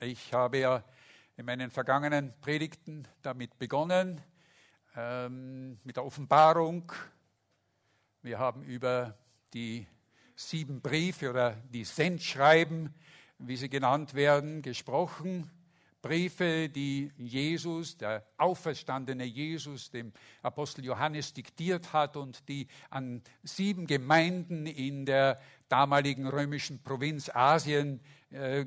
Ich habe ja in meinen vergangenen Predigten damit begonnen, ähm, mit der Offenbarung. Wir haben über die sieben Briefe oder die Sendschreiben, wie sie genannt werden, gesprochen. Briefe, die Jesus, der auferstandene Jesus, dem Apostel Johannes diktiert hat und die an sieben Gemeinden in der damaligen römischen Provinz Asien äh,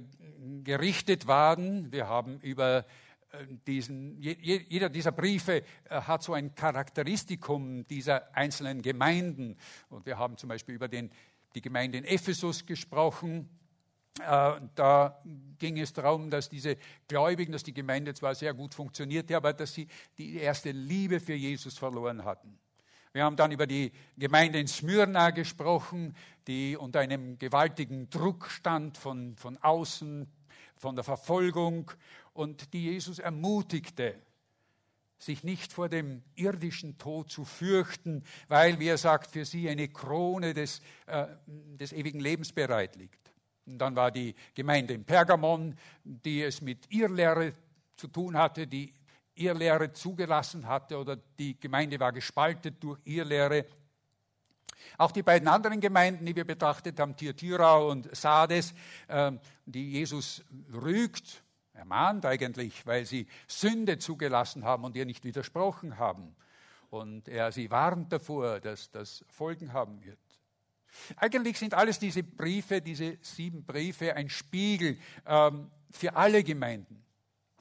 gerichtet waren. Wir haben über äh, diesen, jeder dieser Briefe äh, hat so ein Charakteristikum dieser einzelnen Gemeinden. Und wir haben zum Beispiel über den, die Gemeinde in Ephesus gesprochen. Da ging es darum, dass diese Gläubigen, dass die Gemeinde zwar sehr gut funktionierte, aber dass sie die erste Liebe für Jesus verloren hatten. Wir haben dann über die Gemeinde in Smyrna gesprochen, die unter einem gewaltigen Druck stand von, von außen, von der Verfolgung und die Jesus ermutigte, sich nicht vor dem irdischen Tod zu fürchten, weil, wie er sagt, für sie eine Krone des, äh, des ewigen Lebens bereit liegt. Dann war die Gemeinde in Pergamon, die es mit Irrlehre zu tun hatte, die Irrlehre zugelassen hatte oder die Gemeinde war gespaltet durch Irrlehre. Auch die beiden anderen Gemeinden, die wir betrachtet haben, Thyatira und Sardes, ähm, die Jesus rügt, ermahnt eigentlich, weil sie Sünde zugelassen haben und ihr nicht widersprochen haben. Und er sie warnt davor, dass das Folgen haben wird. Eigentlich sind alles diese Briefe, diese sieben Briefe, ein Spiegel ähm, für alle Gemeinden,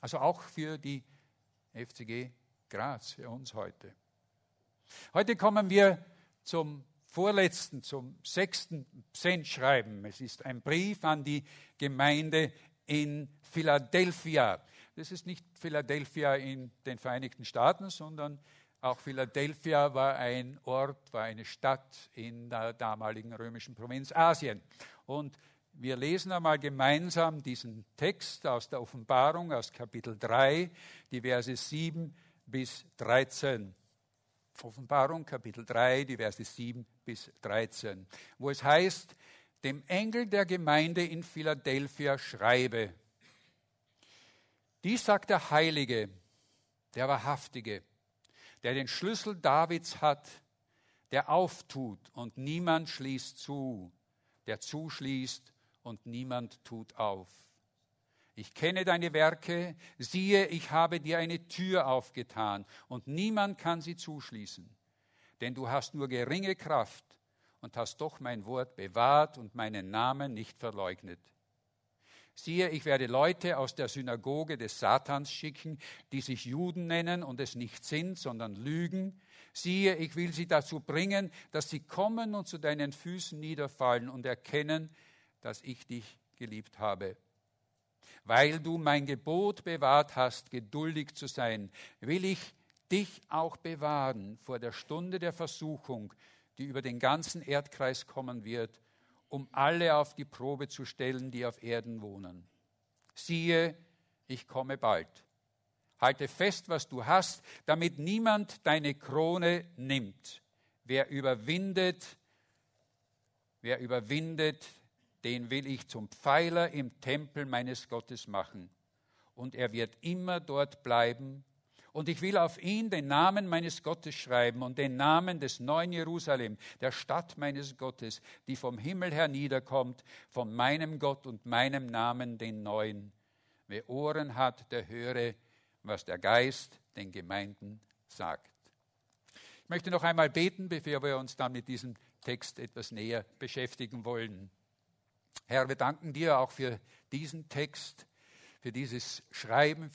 also auch für die FCG Graz für uns heute. Heute kommen wir zum vorletzten, zum sechsten Sendschreiben. Es ist ein Brief an die Gemeinde in Philadelphia. Das ist nicht Philadelphia in den Vereinigten Staaten, sondern auch Philadelphia war ein Ort, war eine Stadt in der damaligen römischen Provinz Asien. Und wir lesen einmal gemeinsam diesen Text aus der Offenbarung, aus Kapitel 3, die Verse 7 bis 13. Offenbarung, Kapitel 3, die Verse 7 bis 13, wo es heißt, dem Engel der Gemeinde in Philadelphia schreibe. Dies sagt der Heilige, der Wahrhaftige, der den Schlüssel Davids hat, der auftut und niemand schließt zu, der zuschließt und niemand tut auf. Ich kenne deine Werke, siehe, ich habe dir eine Tür aufgetan und niemand kann sie zuschließen. Denn du hast nur geringe Kraft und hast doch mein Wort bewahrt und meinen Namen nicht verleugnet. Siehe, ich werde Leute aus der Synagoge des Satans schicken, die sich Juden nennen und es nicht sind, sondern lügen. Siehe, ich will sie dazu bringen, dass sie kommen und zu deinen Füßen niederfallen und erkennen, dass ich dich geliebt habe. Weil du mein Gebot bewahrt hast, geduldig zu sein, will ich dich auch bewahren vor der Stunde der Versuchung, die über den ganzen Erdkreis kommen wird, um alle auf die Probe zu stellen, die auf Erden wohnen. Siehe, ich komme bald. Halte fest, was du hast, damit niemand deine Krone nimmt. Wer überwindet, wer überwindet, den will ich zum Pfeiler im Tempel meines Gottes machen. Und er wird immer dort bleiben. Und ich will auf ihn den Namen meines Gottes schreiben und den Namen des neuen Jerusalem, der Stadt meines Gottes, die vom Himmel herniederkommt, von meinem Gott und meinem Namen den neuen. Wer Ohren hat, der höre, was der Geist den Gemeinden sagt. Ich möchte noch einmal beten, bevor wir uns dann mit diesem Text etwas näher beschäftigen wollen. Herr, wir danken dir auch für diesen Text, für dieses Schreiben,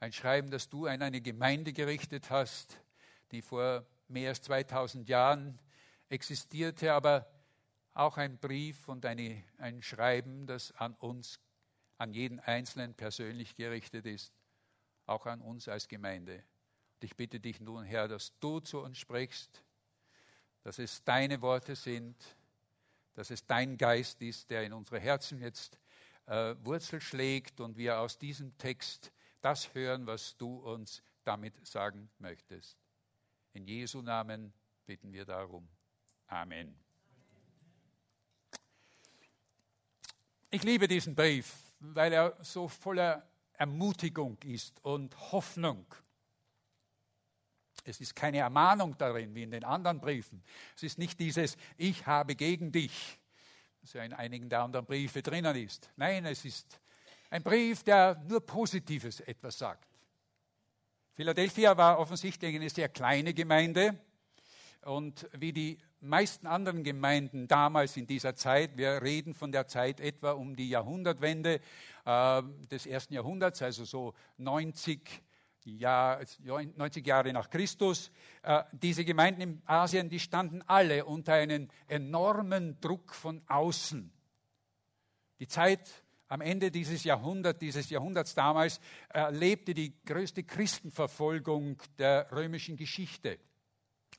ein Schreiben, das du an eine Gemeinde gerichtet hast, die vor mehr als 2000 Jahren existierte, aber auch ein Brief und eine, ein Schreiben, das an uns, an jeden Einzelnen persönlich gerichtet ist, auch an uns als Gemeinde. Und ich bitte dich nun, Herr, dass du zu uns sprichst, dass es deine Worte sind, dass es dein Geist ist, der in unsere Herzen jetzt äh, Wurzel schlägt und wir aus diesem Text das hören, was du uns damit sagen möchtest. In Jesu Namen bitten wir darum. Amen. Ich liebe diesen Brief. weil er so voller Ermutigung ist und Hoffnung. Es ist keine Ermahnung darin, wie in den anderen Briefen. Es ist nicht dieses Ich habe gegen dich, das ja in einigen der anderen Briefe drinnen ist. Nein, es ist ein Brief, der nur Positives etwas sagt. Philadelphia war offensichtlich eine sehr kleine Gemeinde und wie die meisten anderen Gemeinden damals in dieser Zeit, wir reden von der Zeit etwa um die Jahrhundertwende äh, des ersten Jahrhunderts, also so 90, Jahr, 90 Jahre nach Christus, äh, diese Gemeinden in Asien, die standen alle unter einem enormen Druck von außen. Die Zeit am Ende dieses Jahrhunderts, dieses Jahrhunderts damals, erlebte die größte Christenverfolgung der römischen Geschichte.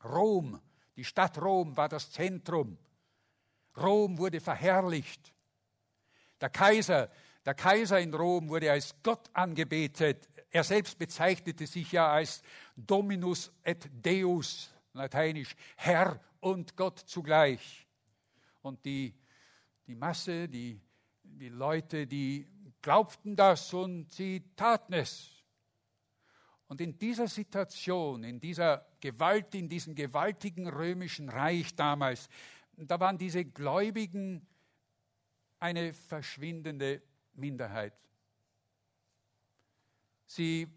Rom, die Stadt Rom war das Zentrum. Rom wurde verherrlicht. Der Kaiser, der Kaiser in Rom wurde als Gott angebetet. Er selbst bezeichnete sich ja als Dominus et Deus, lateinisch, Herr und Gott zugleich. Und die, die Masse, die die Leute, die glaubten das und sie taten es. Und in dieser Situation, in dieser Gewalt, in diesem gewaltigen römischen Reich damals, da waren diese Gläubigen eine verschwindende Minderheit. Sie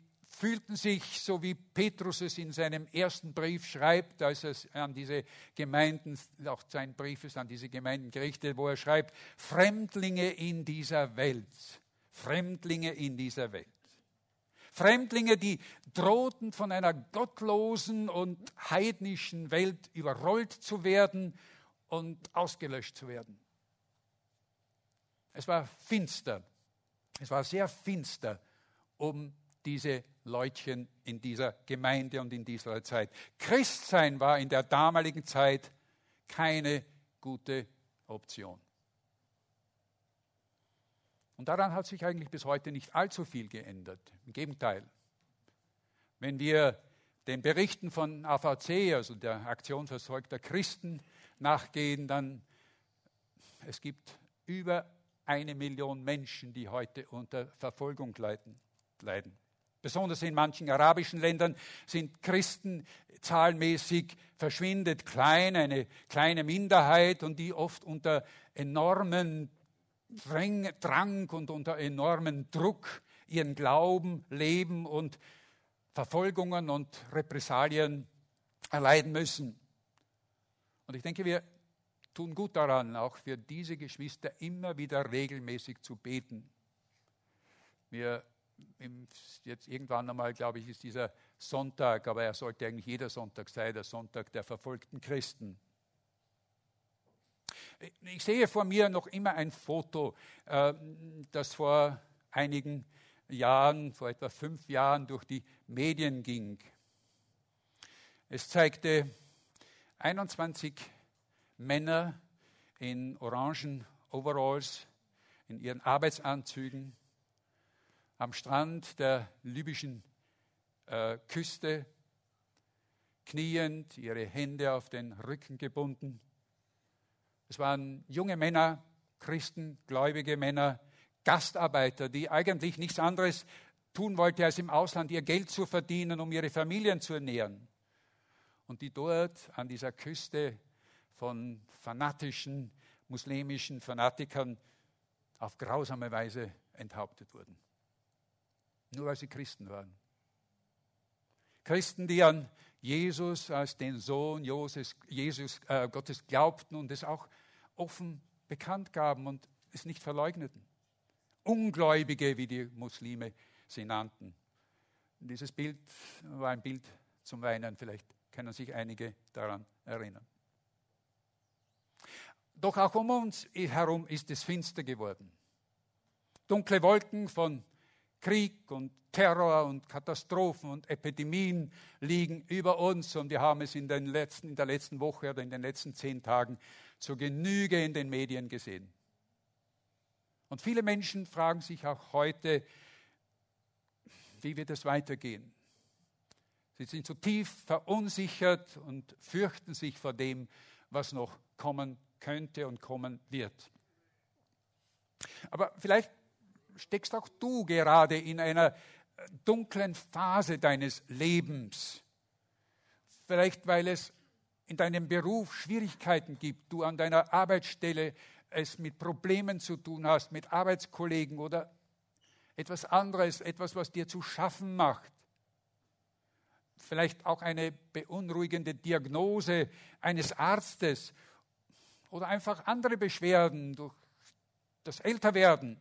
fühlten sich, so wie Petrus es in seinem ersten Brief schreibt, als er an diese Gemeinden, auch sein Brief ist an diese Gemeinden gerichtet, wo er schreibt, Fremdlinge in dieser Welt, Fremdlinge in dieser Welt. Fremdlinge, die drohten von einer gottlosen und heidnischen Welt überrollt zu werden und ausgelöscht zu werden. Es war finster, es war sehr finster um diese Leutchen in dieser Gemeinde und in dieser Zeit. Christsein war in der damaligen Zeit keine gute Option. Und daran hat sich eigentlich bis heute nicht allzu viel geändert. Im Gegenteil. Wenn wir den Berichten von AVC, also der Aktion versorgter Christen, nachgehen, dann es gibt über eine Million Menschen, die heute unter Verfolgung leiden. Besonders in manchen arabischen Ländern sind Christen zahlenmäßig verschwindet klein, eine kleine Minderheit und die oft unter enormen Drang und unter enormen Druck ihren Glauben leben und Verfolgungen und Repressalien erleiden müssen. Und ich denke, wir tun gut daran, auch für diese Geschwister immer wieder regelmäßig zu beten. Wir jetzt irgendwann einmal, glaube ich, ist dieser Sonntag, aber er sollte eigentlich jeder Sonntag sein, der Sonntag der verfolgten Christen. Ich sehe vor mir noch immer ein Foto, äh, das vor einigen Jahren, vor etwa fünf Jahren durch die Medien ging. Es zeigte 21 Männer in orangen Overalls, in ihren Arbeitsanzügen, am Strand der libyschen äh, Küste, kniend, ihre Hände auf den Rücken gebunden. Es waren junge Männer, Christen, gläubige Männer, Gastarbeiter, die eigentlich nichts anderes tun wollten, als im Ausland ihr Geld zu verdienen, um ihre Familien zu ernähren. Und die dort an dieser Küste von fanatischen, muslimischen Fanatikern auf grausame Weise enthauptet wurden nur weil sie Christen waren. Christen, die an Jesus als den Sohn Jesus, Jesus äh, Gottes glaubten und es auch offen bekannt gaben und es nicht verleugneten. Ungläubige, wie die Muslime sie nannten. Dieses Bild war ein Bild zum Weinen, vielleicht können sich einige daran erinnern. Doch auch um uns herum ist es finster geworden. Dunkle Wolken von Krieg und Terror und Katastrophen und Epidemien liegen über uns und wir haben es in, den letzten, in der letzten Woche oder in den letzten zehn Tagen zur Genüge in den Medien gesehen. Und viele Menschen fragen sich auch heute, wie wird es weitergehen? Sie sind zutiefst verunsichert und fürchten sich vor dem, was noch kommen könnte und kommen wird. Aber vielleicht steckst auch du gerade in einer dunklen Phase deines Lebens. Vielleicht weil es in deinem Beruf Schwierigkeiten gibt, du an deiner Arbeitsstelle es mit Problemen zu tun hast, mit Arbeitskollegen oder etwas anderes, etwas, was dir zu schaffen macht. Vielleicht auch eine beunruhigende Diagnose eines Arztes oder einfach andere Beschwerden durch das Älterwerden.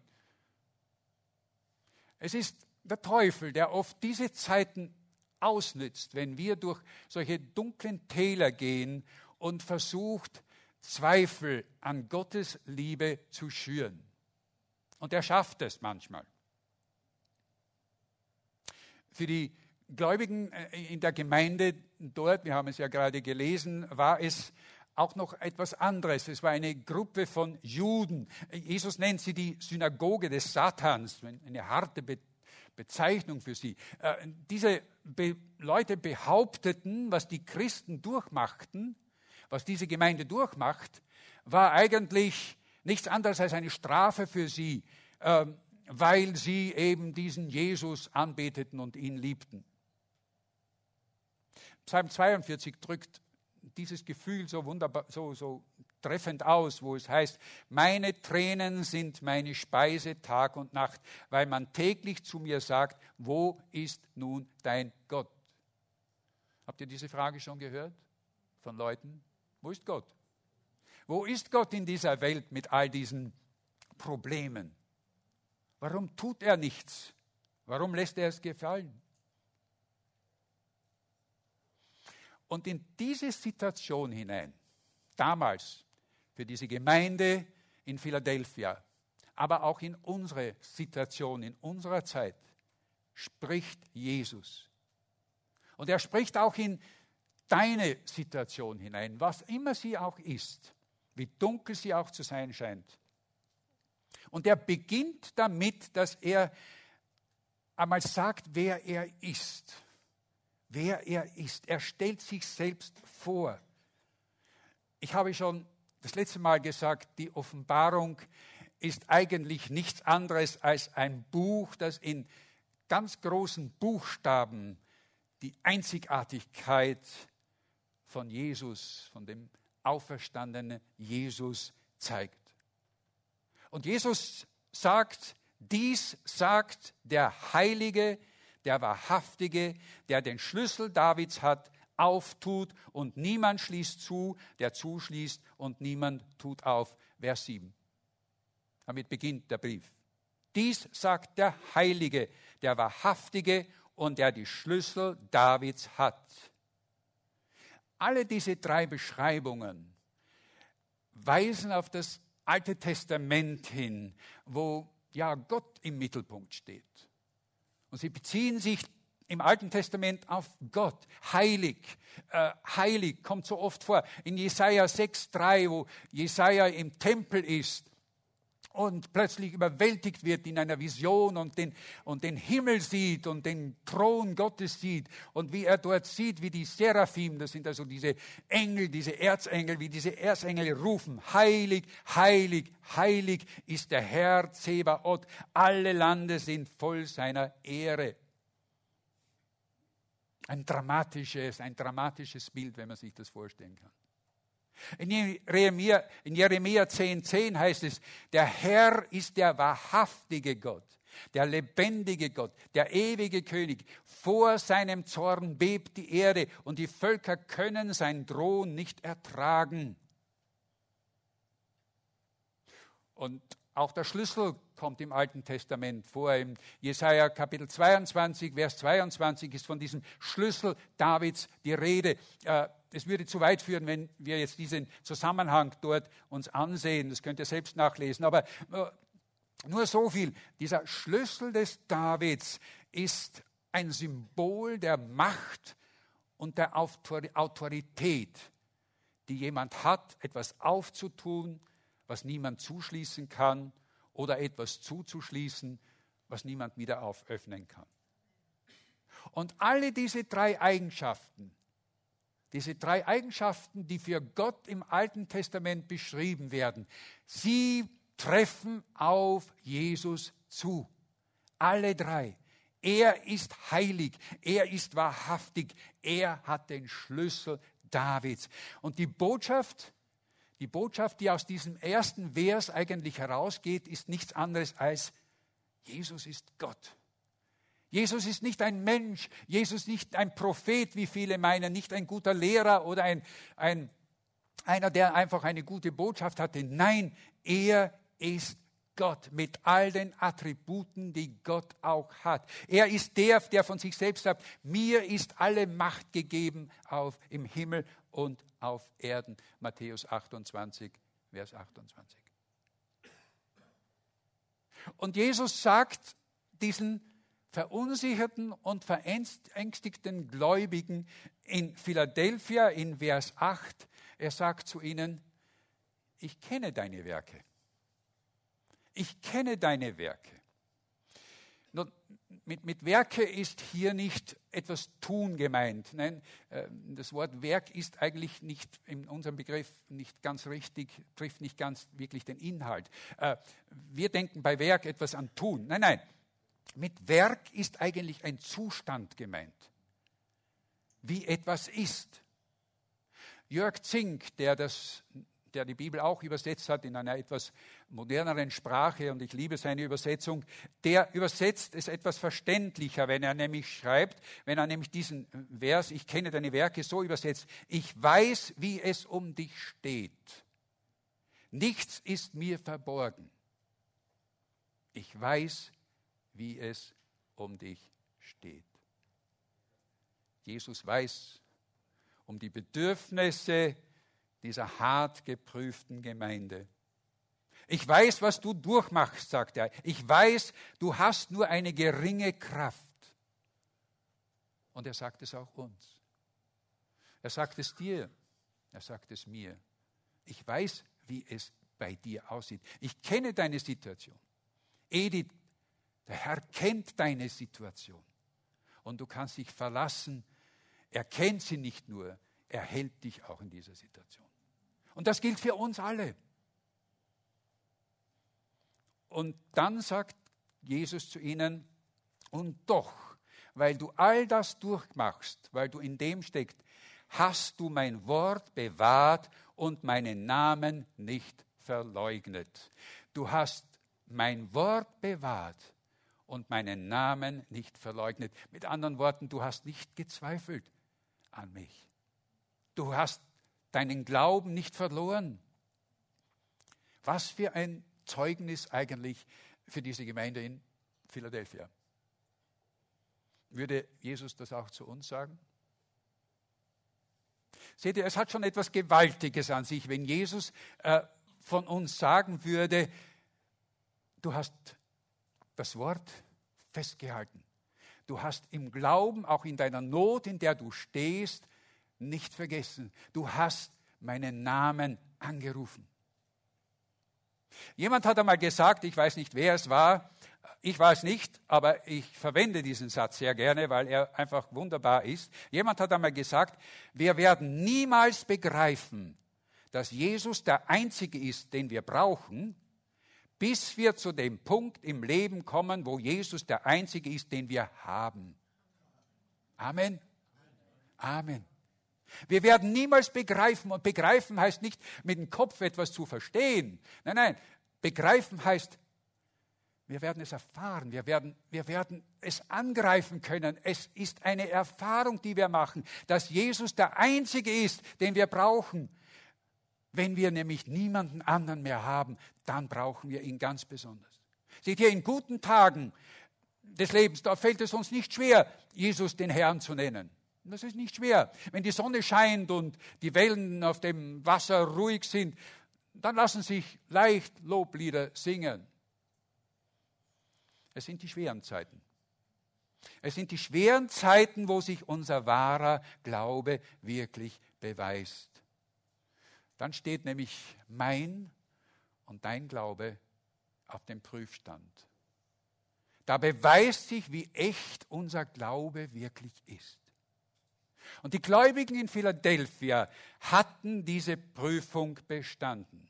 Es ist der Teufel, der oft diese Zeiten ausnützt, wenn wir durch solche dunklen Täler gehen und versucht, Zweifel an Gottes Liebe zu schüren. Und er schafft es manchmal. Für die Gläubigen äh, in der Gemeinde dort, wir haben es ja gerade gelesen, war es auch noch etwas anderes. Es war eine Gruppe von Juden. Jesus nennt sie die Synagoge des Satans, eine harte Bezeichnung für sie. Äh, diese Leute behaupteten, was die Christen durchmachten, was diese Gemeinde durchmacht, war eigentlich nichts anderes als eine Strafe für sie, ähm, weil sie eben diesen Jesus anbeteten und ihn liebten. Psalm 42 drückt dieses Gefühl so wunderbar, so, so treffend aus, wo es heißt, meine Tränen sind meine Speise Tag und Nacht, weil man täglich zu mir sagt, wo ist nun dein Gott? Habt ihr diese Frage schon gehört von Leuten? Wo ist Gott? Wo ist Gott in dieser Welt mit all diesen Problemen? Warum tut er nichts? Warum lässt er es gefallen? Und in diese Situation hinein, damals für diese Gemeinde in Philadelphia, aber auch in unsere Situation, in unserer Zeit, spricht Jesus. Und er spricht auch in deine Situation hinein, was immer sie auch ist, wie dunkel sie auch zu sein scheint. Und er beginnt damit, dass er einmal sagt, wer er ist. Wer er ist. Er stellt sich selbst vor. Ich habe schon das letzte Mal gesagt, die Offenbarung ist eigentlich nichts anderes als ein Buch, das in ganz großen Buchstaben die Einzigartigkeit von Jesus, von dem auferstandenen Jesus zeigt. Und Jesus sagt, dies sagt der Heilige, der Wahrhaftige, der den Schlüssel Davids hat, auftut und niemand schließt zu, der zuschließt und niemand tut auf. Vers 7. Damit beginnt der Brief. Dies sagt der Heilige, der Wahrhaftige und der die Schlüssel Davids hat. Alle diese drei Beschreibungen weisen auf das Alte Testament hin, wo ja Gott im Mittelpunkt steht. Und sie beziehen sich im Alten Testament auf Gott. Heilig, äh, heilig kommt so oft vor. In Jesaja 6,3, wo Jesaja im Tempel ist und plötzlich überwältigt wird in einer Vision und den, und den Himmel sieht und den Thron Gottes sieht und wie er dort sieht, wie die Seraphim, das sind also diese Engel, diese Erzengel, wie diese Erzengel rufen, heilig, heilig, heilig ist der Herr Zebaoth, alle Lande sind voll seiner Ehre. Ein dramatisches, ein dramatisches Bild, wenn man sich das vorstellen kann. In Jeremia, in Jeremia 10, 10 heißt es, der Herr ist der wahrhaftige Gott, der lebendige Gott, der ewige König. Vor seinem Zorn bebt die Erde und die Völker können sein Drohen nicht ertragen. Und auch der Schlüssel kommt im Alten Testament vor. Im Jesaja Kapitel 22, Vers 22 ist von diesem Schlüssel Davids die Rede. Äh, es würde zu weit führen, wenn wir jetzt diesen Zusammenhang dort uns ansehen. Das könnt ihr selbst nachlesen. Aber äh, nur so viel. Dieser Schlüssel des Davids ist ein Symbol der Macht und der Autorität, die jemand hat, etwas aufzutun, was niemand zuschließen kann, oder etwas zuzuschließen, was niemand wieder auföffnen kann. Und alle diese drei Eigenschaften, diese drei Eigenschaften, die für Gott im Alten Testament beschrieben werden, sie treffen auf Jesus zu. Alle drei. Er ist heilig, er ist wahrhaftig, er hat den Schlüssel Davids. Und die Botschaft, die Botschaft, die aus diesem ersten Vers eigentlich herausgeht, ist nichts anderes als Jesus ist Gott. Jesus ist nicht ein Mensch, Jesus ist nicht ein Prophet, wie viele meinen, nicht ein guter Lehrer oder ein, ein, einer, der einfach eine gute Botschaft hatte. Nein, er ist Gott mit all den Attributen, die Gott auch hat. Er ist der, der von sich selbst sagt, mir ist alle Macht gegeben auf, im Himmel und auf Erden. Matthäus 28, Vers 28. Und Jesus sagt diesen verunsicherten und verängstigten Gläubigen in Philadelphia in Vers 8, er sagt zu ihnen, ich kenne deine Werke. Ich kenne deine Werke. Nun, mit, mit Werke ist hier nicht etwas tun gemeint. Nein, äh, das Wort Werk ist eigentlich nicht in unserem Begriff nicht ganz richtig, trifft nicht ganz wirklich den Inhalt. Äh, wir denken bei Werk etwas an tun. Nein, nein. Mit Werk ist eigentlich ein Zustand gemeint, wie etwas ist. Jörg Zink, der, das, der die Bibel auch übersetzt hat in einer etwas moderneren Sprache, und ich liebe seine Übersetzung, der übersetzt es etwas verständlicher, wenn er nämlich schreibt, wenn er nämlich diesen Vers, ich kenne deine Werke, so übersetzt, ich weiß, wie es um dich steht. Nichts ist mir verborgen. Ich weiß, wie es um dich steht. Jesus weiß um die Bedürfnisse dieser hart geprüften Gemeinde. Ich weiß, was du durchmachst, sagt er. Ich weiß, du hast nur eine geringe Kraft. Und er sagt es auch uns. Er sagt es dir, er sagt es mir. Ich weiß, wie es bei dir aussieht. Ich kenne deine Situation. Edith, der Herr kennt deine Situation. Und du kannst dich verlassen er kennt sie nicht nur, er hält dich auch in dieser Situation. Und das gilt für uns alle. Und dann sagt Jesus zu ihnen, und doch, weil du all das durchmachst, weil du in dem steckst, hast du mein Wort bewahrt und meinen Namen nicht verleugnet. Du hast mein Wort bewahrt und meinen Namen nicht verleugnet. Mit anderen Worten, du hast nicht gezweifelt an mich. Du hast deinen Glauben nicht verloren. Was für ein Zeugnis eigentlich für diese Gemeinde in Philadelphia. Würde Jesus das auch zu uns sagen? Seht ihr, es hat schon etwas Gewaltiges an sich, wenn Jesus äh, von uns sagen würde, du hast das Wort festgehalten. Du hast im Glauben, auch in deiner Not, in der du stehst, nicht vergessen. Du hast meinen Namen angerufen. Jemand hat einmal gesagt, ich weiß nicht, wer es war, ich weiß nicht, aber ich verwende diesen Satz sehr gerne, weil er einfach wunderbar ist. Jemand hat einmal gesagt, wir werden niemals begreifen, dass Jesus der Einzige ist, den wir brauchen, bis wir zu dem Punkt im Leben kommen, wo Jesus der Einzige ist, den wir haben. Amen. Amen. Wir werden niemals begreifen, und begreifen heißt nicht mit dem Kopf etwas zu verstehen. Nein, nein, begreifen heißt, wir werden es erfahren, wir werden, wir werden es angreifen können. Es ist eine Erfahrung, die wir machen, dass Jesus der Einzige ist, den wir brauchen. Wenn wir nämlich niemanden anderen mehr haben, dann brauchen wir ihn ganz besonders. Seht ihr, in guten Tagen des Lebens, da fällt es uns nicht schwer, Jesus den Herrn zu nennen. Das ist nicht schwer. Wenn die Sonne scheint und die Wellen auf dem Wasser ruhig sind, dann lassen sich leicht Loblieder singen. Es sind die schweren Zeiten. Es sind die schweren Zeiten, wo sich unser wahrer Glaube wirklich beweist. Dann steht nämlich mein und dein Glaube auf dem Prüfstand. Da beweist sich, wie echt unser Glaube wirklich ist. Und die Gläubigen in Philadelphia hatten diese Prüfung bestanden.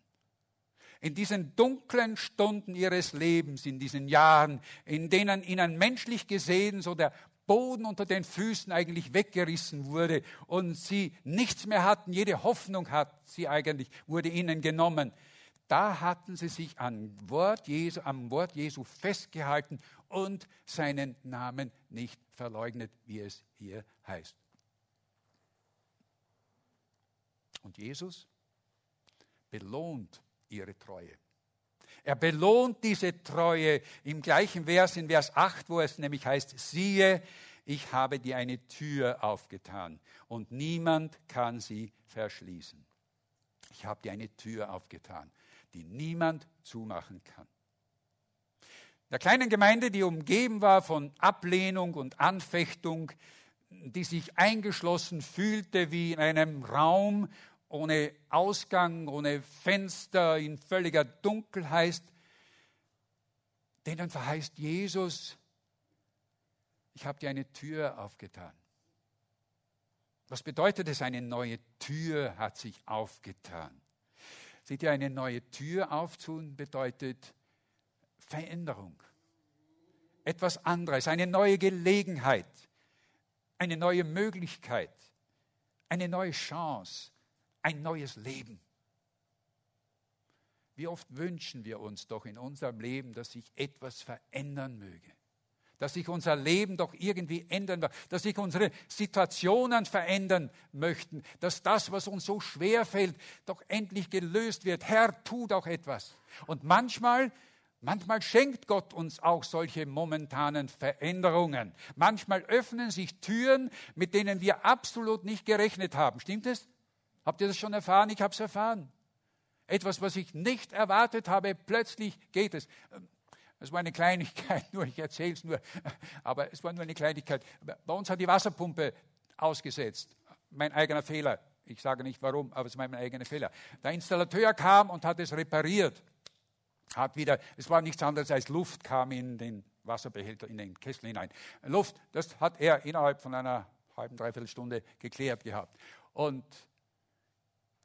in diesen dunklen Stunden ihres Lebens, in diesen Jahren, in denen ihnen menschlich gesehen so der Boden unter den Füßen eigentlich weggerissen wurde und sie nichts mehr hatten, jede Hoffnung hat sie eigentlich, wurde ihnen genommen. Da hatten sie sich am Wort Jesu, am Wort Jesu festgehalten und seinen Namen nicht verleugnet, wie es hier heißt. Und Jesus belohnt ihre Treue. Er belohnt diese Treue im gleichen Vers, in Vers 8, wo es nämlich heißt, siehe, ich habe dir eine Tür aufgetan und niemand kann sie verschließen. Ich habe dir eine Tür aufgetan, die niemand zumachen kann. Der kleinen Gemeinde, die umgeben war von Ablehnung und Anfechtung, die sich eingeschlossen fühlte wie in einem Raum, ohne Ausgang, ohne Fenster, in völliger Dunkelheit, denen verheißt Jesus, ich habe dir eine Tür aufgetan. Was bedeutet es, eine neue Tür hat sich aufgetan? Seht ihr, eine neue Tür aufzutun bedeutet Veränderung. Etwas anderes, eine neue Gelegenheit, eine neue Möglichkeit, eine neue Chance, ein neues Leben. Wie oft wünschen wir uns doch in unserem Leben, dass sich etwas verändern möge, dass sich unser Leben doch irgendwie ändern wird, dass sich unsere Situationen verändern möchten, dass das, was uns so schwer fällt, doch endlich gelöst wird. Herr, tu doch etwas. Und manchmal Manchmal schenkt Gott uns auch solche momentanen Veränderungen. Manchmal öffnen sich Türen, mit denen wir absolut nicht gerechnet haben. Stimmt es? Habt ihr das schon erfahren? Ich habe es erfahren. Etwas, was ich nicht erwartet habe, plötzlich geht es. Es war eine Kleinigkeit, nur ich erzähle es nur, aber es war nur eine Kleinigkeit. Bei uns hat die Wasserpumpe ausgesetzt. Mein eigener Fehler. Ich sage nicht warum, aber es war mein eigener Fehler. Der Installateur kam und hat es repariert. Hat wieder, es war nichts anderes als Luft kam in den Wasserbehälter, in den Kessel hinein. Luft, das hat er innerhalb von einer halben, dreiviertel Stunde geklärt gehabt. Und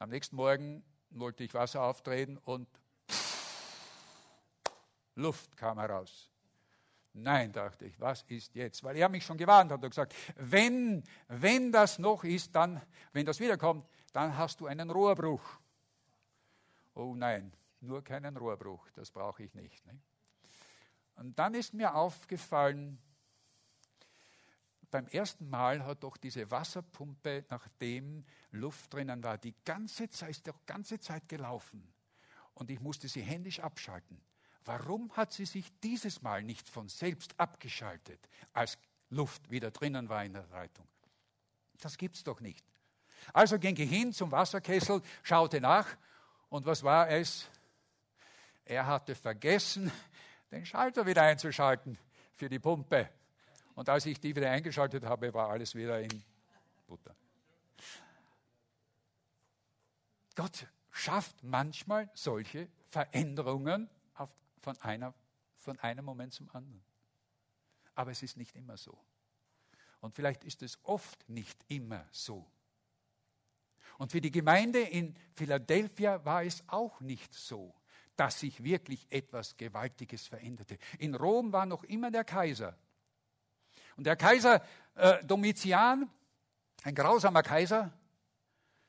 am nächsten Morgen wollte ich Wasser auftreten und Luft kam heraus. Nein, dachte ich, was ist jetzt? Weil er mich schon gewarnt hat und gesagt, wenn, wenn das noch ist, dann, wenn das wiederkommt, dann hast du einen Rohrbruch. Oh nein, nur keinen Rohrbruch, das brauche ich nicht. Ne? Und dann ist mir aufgefallen, beim ersten Mal hat doch diese Wasserpumpe, nachdem Luft drinnen war, die ganze Zeit, ist doch ganze Zeit gelaufen. Und ich musste sie händisch abschalten. Warum hat sie sich dieses Mal nicht von selbst abgeschaltet, als Luft wieder drinnen war in der Leitung? Das gibt's doch nicht. Also ging ich hin zum Wasserkessel, schaute nach und was war es? Er hatte vergessen, den Schalter wieder einzuschalten für die Pumpe. Und als ich die wieder eingeschaltet habe, war alles wieder in Butter. Gott schafft manchmal solche Veränderungen auf, von, einer, von einem Moment zum anderen. Aber es ist nicht immer so. Und vielleicht ist es oft nicht immer so. Und für die Gemeinde in Philadelphia war es auch nicht so, dass sich wirklich etwas Gewaltiges veränderte. In Rom war noch immer der Kaiser. Und der Kaiser äh, Domitian, ein grausamer Kaiser,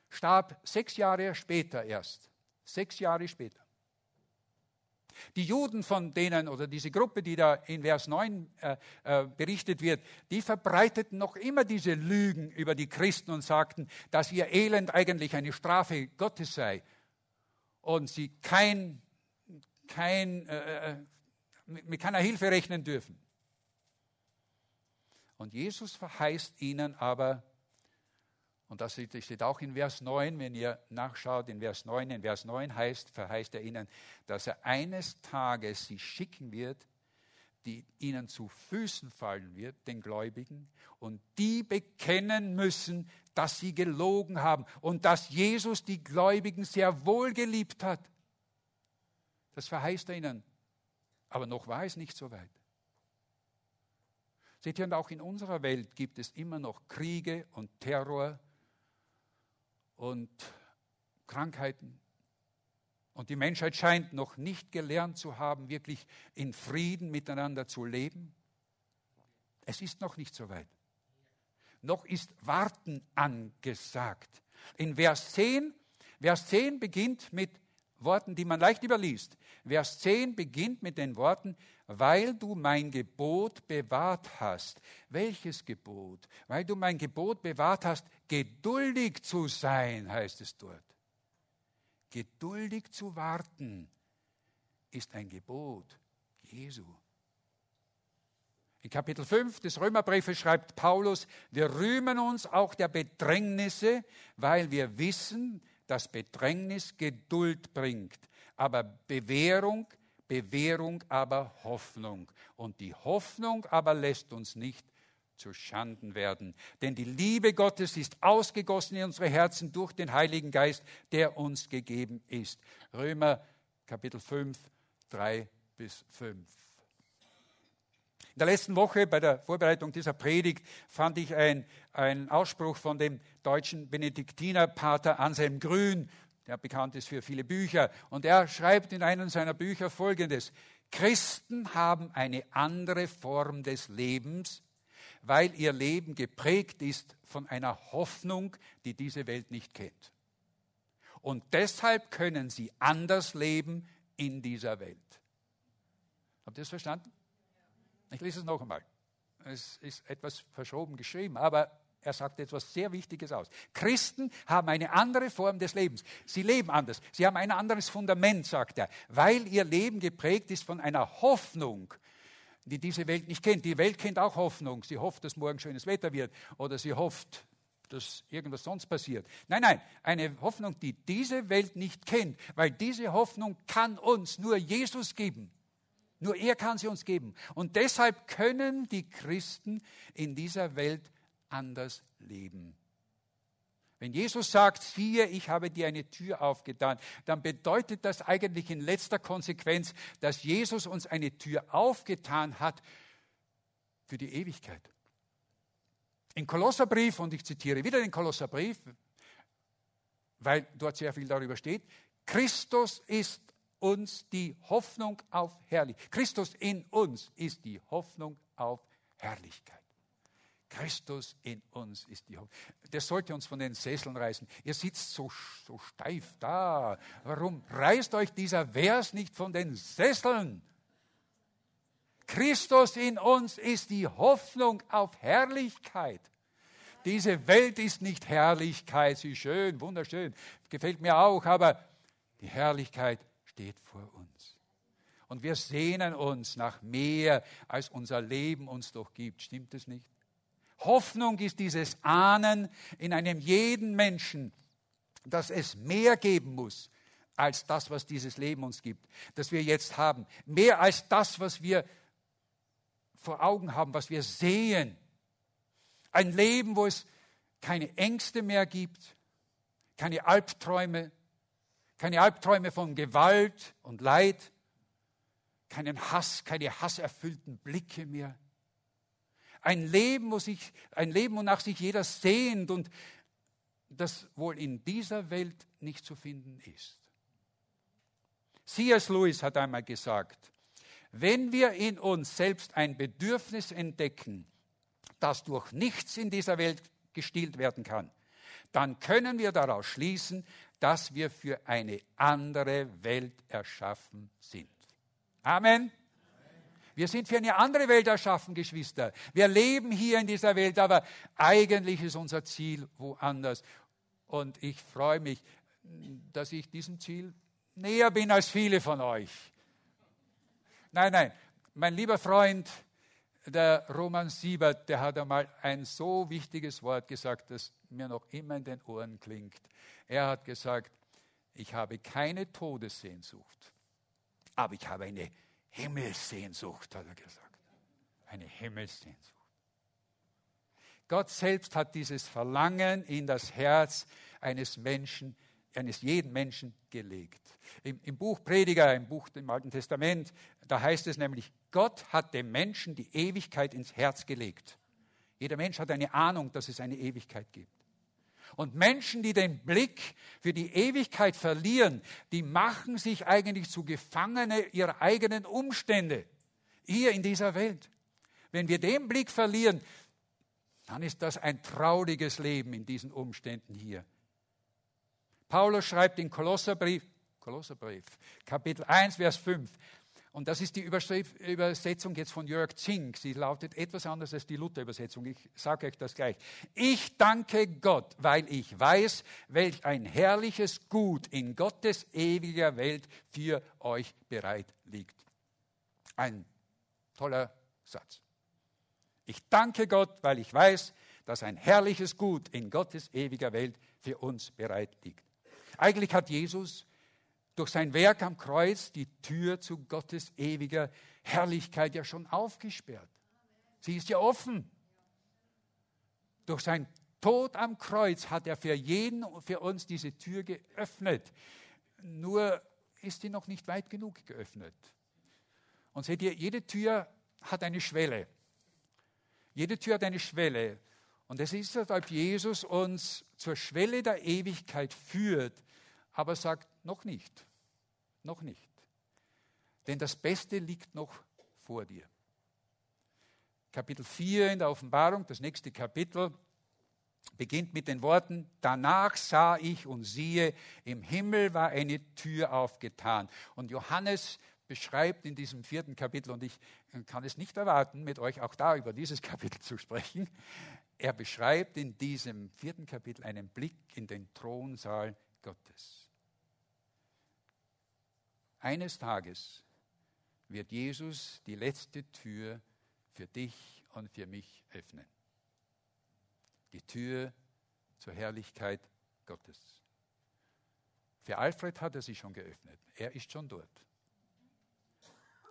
starb sechs Jahre später erst. Sechs Jahre später. Die Juden, von denen, oder diese Gruppe, die da in Vers 9 äh, äh, berichtet wird, die verbreiteten noch immer diese Lügen über die Christen und sagten, dass ihr Elend eigentlich eine Strafe Gottes sei und sie kein, kein, äh, äh mit keiner Hilfe rechnen dürfen. Und Jesus verheißt ihnen aber, und das steht auch in Vers 9, wenn ihr nachschaut, in Vers 9, in Vers 9 heißt, verheißt er ihnen, dass er eines Tages sie schicken wird, die ihnen zu Füßen fallen wird, den Gläubigen, und die bekennen müssen, dass sie gelogen haben und dass Jesus die Gläubigen sehr wohl geliebt hat. Das verheißt er ihnen. Aber noch war es nicht so weit. Seht ihr, und auch in unserer Welt gibt es immer noch Kriege und Terror und Krankheiten. Und die Menschheit scheint noch nicht gelernt zu haben, wirklich in Frieden miteinander zu leben. Es ist noch nicht so weit. Noch ist Warten angesagt. In Vers 10, Vers 10 beginnt mit Worten, die man leicht überliest. Vers 10 beginnt mit den Worten, weil du mein Gebot bewahrt hast. Welches Gebot? Weil du mein Gebot bewahrt hast, geduldig zu sein, heißt es dort. Geduldig zu warten ist ein Gebot Jesu. In Kapitel 5 des Römerbriefes schreibt Paulus, wir rühmen uns auch der Bedrängnisse, weil wir wissen, dass Bedrängnis Geduld bringt, aber Bewährung, Bewährung aber Hoffnung. Und die Hoffnung aber lässt uns nicht zu Schanden werden. Denn die Liebe Gottes ist ausgegossen in unsere Herzen durch den Heiligen Geist, der uns gegeben ist. Römer Kapitel 5, 3 bis 5. In der letzten Woche bei der Vorbereitung dieser Predigt fand ich einen Ausspruch von dem deutschen Benediktinerpater Anselm Grün, der bekannt ist für viele Bücher. Und er schreibt in einem seiner Bücher Folgendes. Christen haben eine andere Form des Lebens weil ihr Leben geprägt ist von einer Hoffnung, die diese Welt nicht kennt. Und deshalb können sie anders leben in dieser Welt. Habt ihr das verstanden? Ich lese es noch einmal. Es ist etwas verschoben geschrieben, aber er sagt etwas sehr Wichtiges aus. Christen haben eine andere Form des Lebens. Sie leben anders. Sie haben ein anderes Fundament, sagt er, weil ihr Leben geprägt ist von einer Hoffnung, die diese Welt nicht kennt. Die Welt kennt auch Hoffnung. Sie hofft, dass morgen schönes Wetter wird oder sie hofft, dass irgendwas sonst passiert. Nein, nein, eine Hoffnung, die diese Welt nicht kennt, weil diese Hoffnung kann uns nur Jesus geben. Nur er kann sie uns geben. Und deshalb können die Christen in dieser Welt anders leben. Wenn Jesus sagt, siehe, ich habe dir eine Tür aufgetan, dann bedeutet das eigentlich in letzter Konsequenz, dass Jesus uns eine Tür aufgetan hat für die Ewigkeit. Im Kolosserbrief, und ich zitiere wieder den Kolosserbrief, weil dort sehr viel darüber steht, Christus ist uns die Hoffnung auf Herrlichkeit. Christus in uns ist die Hoffnung auf Herrlichkeit. Christus in uns ist die Hoffnung. Das sollte uns von den Sesseln reißen. Ihr sitzt so, so steif da. Warum reißt euch dieser Vers nicht von den Sesseln? Christus in uns ist die Hoffnung auf Herrlichkeit. Diese Welt ist nicht Herrlichkeit, sie ist schön, wunderschön, gefällt mir auch, aber die Herrlichkeit steht vor uns. Und wir sehnen uns nach mehr, als unser Leben uns doch gibt. Stimmt es nicht? Hoffnung ist dieses Ahnen in einem jeden Menschen, dass es mehr geben muss als das, was dieses Leben uns gibt, das wir jetzt haben. Mehr als das, was wir vor Augen haben, was wir sehen. Ein Leben, wo es keine Ängste mehr gibt, keine Albträume, keine Albträume von Gewalt und Leid, keinen Hass, keine hasserfüllten Blicke mehr ein Leben, wo sich, ein Leben, wonach sich jeder sehnt und das wohl in dieser Welt nicht zu finden ist. C.S. Lewis hat einmal gesagt, wenn wir in uns selbst ein Bedürfnis entdecken, das durch nichts in dieser Welt gestillt werden kann, dann können wir daraus schließen, dass wir für eine andere Welt erschaffen sind. Amen. Wir sind für eine andere Welt erschaffen, Geschwister. Wir leben hier in dieser Welt, aber eigentlich ist unser Ziel woanders. Und ich freue mich, dass ich diesem Ziel näher bin als viele von euch. Nein, nein, mein lieber Freund, der Roman Siebert, der hat einmal ein so wichtiges Wort gesagt, das mir noch immer in den Ohren klingt. Er hat gesagt, ich habe keine Todessehnsucht, aber ich habe eine Himmelssehnsucht, hat er gesagt. Eine Himmelssehnsucht. Gott selbst hat dieses Verlangen in das Herz eines Menschen, eines jeden Menschen gelegt. Im, Im, Buch Prediger, im Buch im Alten Testament, da heißt es nämlich, Gott hat dem Menschen die Ewigkeit ins Herz gelegt. Jeder Mensch hat eine Ahnung, dass es eine Ewigkeit gibt. Und Menschen, die den Blick für die Ewigkeit verlieren, die machen sich eigentlich zu Gefangene ihrer eigenen Umstände hier in dieser Welt. Wenn wir den Blick verlieren, dann ist das ein trauriges Leben in diesen Umständen hier. Paulus schreibt in Kolosserbrief, Kolosserbrief, Kapitel 1, Vers 5, und das ist die Übersetzung jetzt von Jörg Zink. Sie lautet etwas anders als die Luther-Übersetzung. Ich sage euch das gleich. Ich danke Gott, weil ich weiß, welch ein herrliches Gut in Gottes ewiger Welt für euch bereit liegt. Ein toller Satz. Ich danke Gott, weil ich weiß, dass ein herrliches Gut in Gottes ewiger Welt für uns bereit liegt. Eigentlich hat Jesus durch sein Werk am Kreuz die Tür zu Gottes ewiger Herrlichkeit ja schon aufgesperrt. Sie ist ja offen. Durch sein Tod am Kreuz hat er für jeden und für uns diese Tür geöffnet. Nur ist sie noch nicht weit genug geöffnet. Und seht ihr, jede Tür hat eine Schwelle. Jede Tür hat eine Schwelle. Und es ist, als ob Jesus uns zur Schwelle der Ewigkeit führt, aber sagt, noch nicht. Noch nicht. Denn das Beste liegt noch vor dir. Kapitel 4 in der Offenbarung, das nächste Kapitel, beginnt mit den Worten, danach sah ich und siehe, im Himmel war eine Tür aufgetan. Und Johannes beschreibt in diesem vierten Kapitel, und ich kann es nicht erwarten, mit euch auch da über dieses Kapitel zu sprechen, er beschreibt in diesem vierten Kapitel einen Blick in den Thronsaal Gottes. Eines Tages wird Jesus die letzte Tür für dich und für mich öffnen. Die Tür zur Herrlichkeit Gottes. Für Alfred hat er sie schon geöffnet. Er ist schon dort.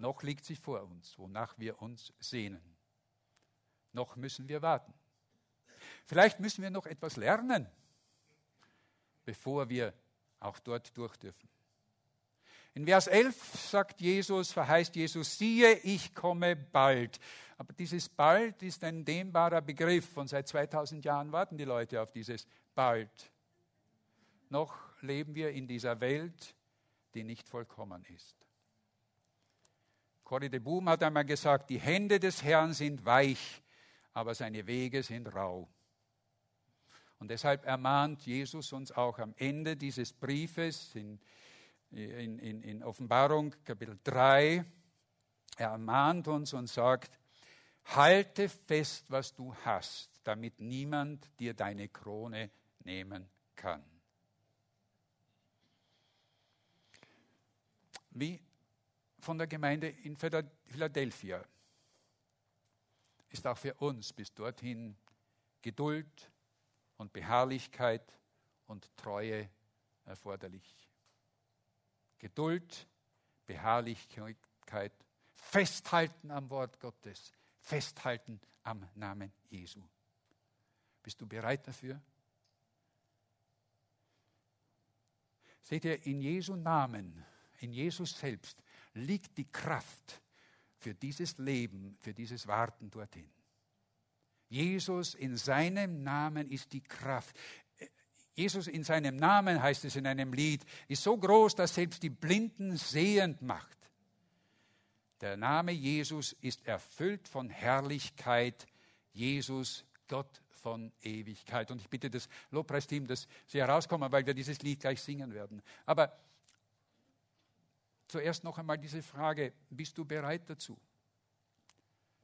Noch liegt sie vor uns, wonach wir uns sehnen. Noch müssen wir warten. Vielleicht müssen wir noch etwas lernen, bevor wir auch dort durch dürfen. In Vers 11 sagt Jesus, verheißt Jesus, siehe, ich komme bald. Aber dieses bald ist ein dehnbarer Begriff und seit 2000 Jahren warten die Leute auf dieses bald. Noch leben wir in dieser Welt, die nicht vollkommen ist. Corrie de Boom hat einmal gesagt, die Hände des Herrn sind weich, aber seine Wege sind rau. Und deshalb ermahnt Jesus uns auch am Ende dieses Briefes in, in, in, in Offenbarung Kapitel 3, er ermahnt uns und sagt, halte fest, was du hast, damit niemand dir deine Krone nehmen kann. Wie von der Gemeinde in Philadelphia ist auch für uns bis dorthin Geduld und Beharrlichkeit und Treue erforderlich. Geduld, Beharrlichkeit, festhalten am Wort Gottes, festhalten am Namen Jesu. Bist du bereit dafür? Seht ihr, in Jesu Namen, in Jesus selbst liegt die Kraft für dieses Leben, für dieses Warten dorthin. Jesus in seinem Namen ist die Kraft. Jesus in seinem Namen, heißt es in einem Lied, ist so groß, dass selbst die Blinden sehend macht. Der Name Jesus ist erfüllt von Herrlichkeit. Jesus, Gott von Ewigkeit. Und ich bitte das Lobpreisteam, dass sie herauskommen, weil wir dieses Lied gleich singen werden. Aber zuerst noch einmal diese Frage, bist du bereit dazu?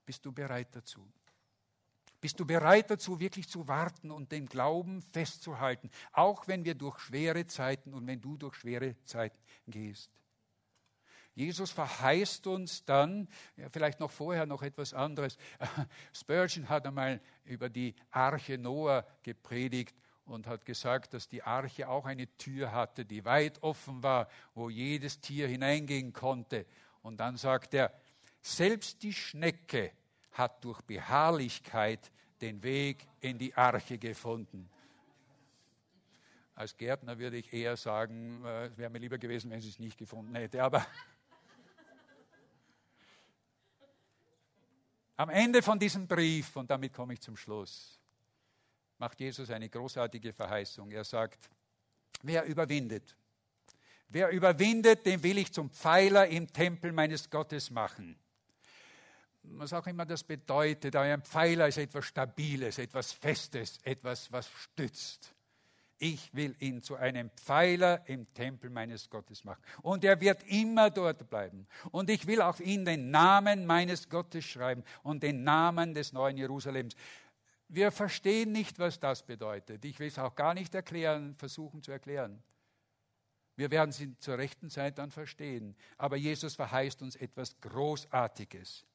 Bist du bereit dazu? Bist du bereit dazu, wirklich zu warten und den Glauben festzuhalten, auch wenn wir durch schwere Zeiten und wenn du durch schwere Zeiten gehst? Jesus verheißt uns dann, ja, vielleicht noch vorher noch etwas anderes. Spurgeon hat einmal über die Arche Noah gepredigt und hat gesagt, dass die Arche auch eine Tür hatte, die weit offen war, wo jedes Tier hineingehen konnte. Und dann sagt er, selbst die Schnecke hat durch Beharrlichkeit den Weg in die Arche gefunden. Als Gärtner würde ich eher sagen, äh, es wäre mir lieber gewesen, wenn sie es nicht gefunden hätte. Aber am Ende von diesem Brief, und damit komme ich zum Schluss, macht Jesus eine großartige Verheißung. Er sagt, wer überwindet, wer überwindet, den will ich zum Pfeiler im Tempel meines Gottes machen. Was auch immer das bedeutet, ein Pfeiler ist etwas Stabiles, etwas Festes, etwas, was stützt. Ich will ihn zu einem Pfeiler im Tempel meines Gottes machen. Und er wird immer dort bleiben. Und ich will auf ihn den Namen meines Gottes schreiben und den Namen des neuen Jerusalems. Wir verstehen nicht, was das bedeutet. Ich will es auch gar nicht erklären, versuchen zu erklären. Wir werden sie zur rechten Zeit dann verstehen. Aber Jesus verheißt uns etwas Großartiges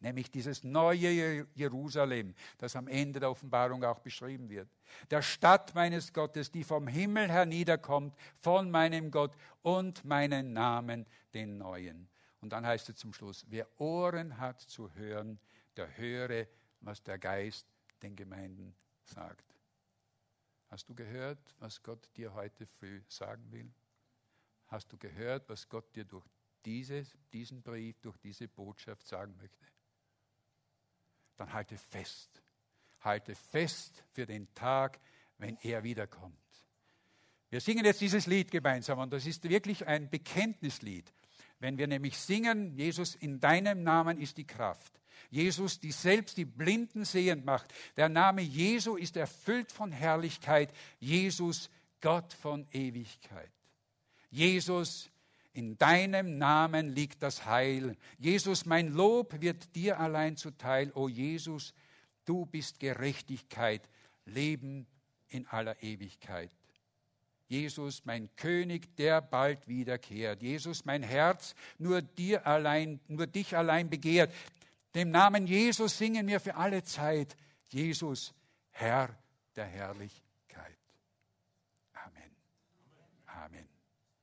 nämlich dieses neue Jerusalem, das am Ende der Offenbarung auch beschrieben wird. Der Stadt meines Gottes, die vom Himmel herniederkommt, von meinem Gott und meinen Namen, den neuen. Und dann heißt es zum Schluss, wer Ohren hat zu hören, der höre, was der Geist den Gemeinden sagt. Hast du gehört, was Gott dir heute früh sagen will? Hast du gehört, was Gott dir durch dieses, diesen Brief, durch diese Botschaft sagen möchte? Dann halte fest. Halte fest für den Tag, wenn er wiederkommt. Wir singen jetzt dieses Lied gemeinsam und das ist wirklich ein Bekenntnislied. Wenn wir nämlich singen, Jesus, in deinem Namen ist die Kraft. Jesus, die selbst die Blinden sehend macht. Der Name Jesu ist erfüllt von Herrlichkeit. Jesus, Gott von Ewigkeit. Jesus, in deinem Namen liegt das Heil. Jesus, mein Lob wird dir allein zuteil. O Jesus, du bist Gerechtigkeit, Leben in aller Ewigkeit. Jesus, mein König, der bald wiederkehrt. Jesus, mein Herz, nur dir allein, nur dich allein begehrt. Dem Namen Jesus singen wir für alle Zeit. Jesus, Herr der Herrlichkeit.